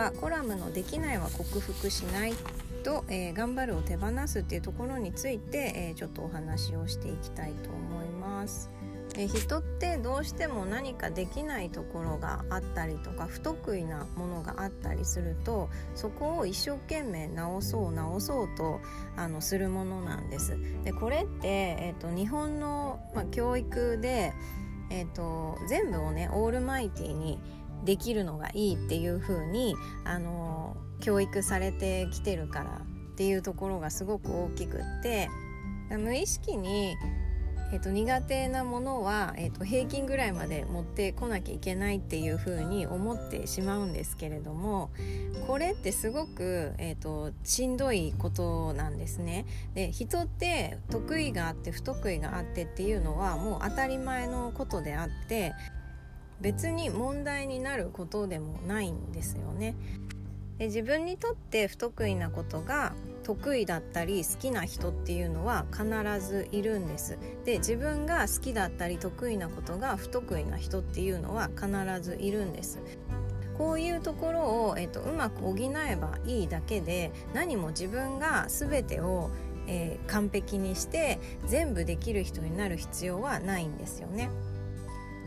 はコラムの「できないは克服しない」と、えー、頑張るを手放すっていうところについて、えー、ちょっとお話をしていきたいと思います。え人ってどうしても何かできないところがあったりとか不得意なものがあったりするとそこを一生懸命直そう直そうとあのするものなんです。でこれって、えーと、日本の、まあ、教育で、えーと全部をねオールマイティにできるのがいいっていう風にあの教育されてきてるからっていうところがすごく大きくって無意識に、えーと、苦手なものは、えーと、平均ぐらいまで持ってこなきゃいけないっていう風に思ってしまうんですけれどもこれってすごく、えーとしんどいことなんですね。で人って得意があって不得意があってっていうのはもう当たり前のことであって別に問題になることでもないんですよね。で自分にとって不得意なことが得意だったり好きな人っていうのは必ずいるんです。で自分が好きだったり得意なことが不得意な人っていうのは必ずいるんです。こういうところを、えっと、うまく補えばいいだけで何も自分が全てを、えー、完璧にして全部できる人になる必要はないんですよね。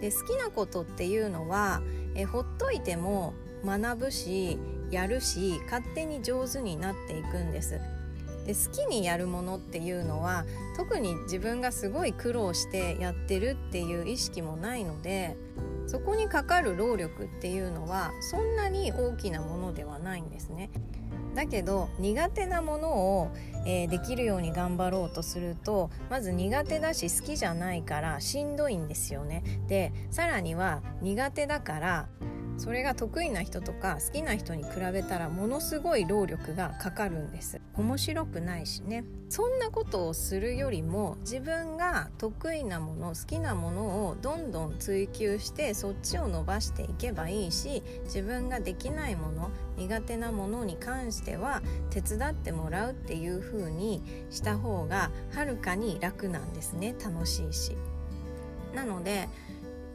で好きなことっていうのは、えほっといても学ぶしやるし勝手に上手になっていくんですで好きにやるものっていうのは特に自分がすごい苦労してやってるっていう意識もないのでそこにかかる労力っていうのはそんなに大きなものではないんですね。だけど苦手なものを、えー、できるように頑張ろうとするとまず苦手だし好きじゃないからしんどいんですよね。でさらには苦手だからそれが得意な人とか好きな人に比べたらものすごい労力がかかるんです。面白くないしね。そんなことをするよりも自分が得意なもの好きなものをどんどん追求してそっちを伸ばしていけばいいし自分ができないもの苦手なものに関しては手伝ってもらうっていう風にした方がはるかに楽なんですね。楽しいし。なので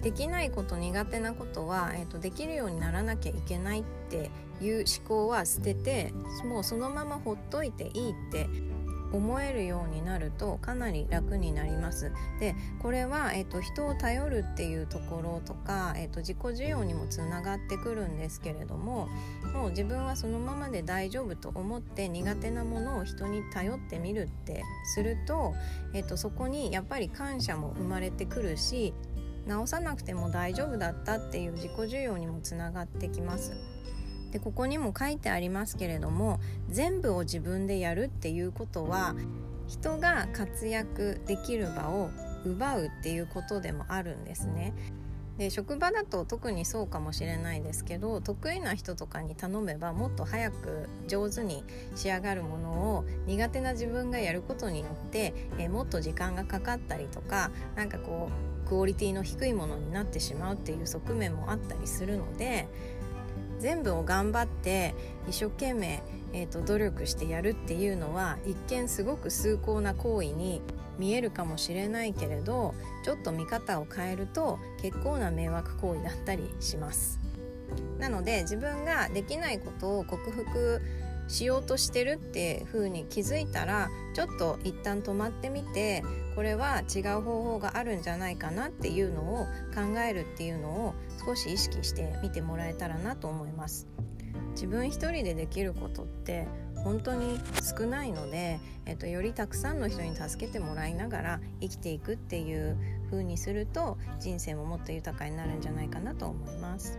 できないこと苦手なことは、えーと、できるようにならなきゃいけないっていう思考は捨ててもうそのままほっといていいって思えるようになるとかなり楽になります。でこれは、えーと、人を頼るっていうところとか、えーと自己需要にもつながってくるんですけれどももう自分はそのままで大丈夫と思って苦手なものを人に頼ってみるってすると,、えーとそこにやっぱり感謝も生まれてくるし直さなくても大丈夫だったっていう自己需要にもつながってきます。でここにも書いてありますけれども全部を自分でやるっていうことは人が活躍できる場を奪うっていうことでもあるんですね。で職場だと特にそうかもしれないですけど得意な人とかに頼めばもっと早く上手に仕上がるものを苦手な自分がやることによって、えもっと時間がかかったりとか何かこうクオリティの低いものになってしまうっていう側面もあったりするので全部を頑張って一生懸命、えーと、努力してやるっていうのは一見すごく崇高な行為に見えるかもしれないけれどちょっと見方を変えると結構な迷惑行為だったりします。なので自分ができないことを克服しようとしてるって風に気づいたらちょっと一旦止まってみてこれは違う方法があるんじゃないかなっていうのを考えるっていうのを少し意識してみてもらえたらなと思います自分一人でできることって本当に少ないので、えっと、よりたくさんの人に助けてもらいながら生きていくっていう風にすると人生ももっと豊かになるんじゃないかなと思います。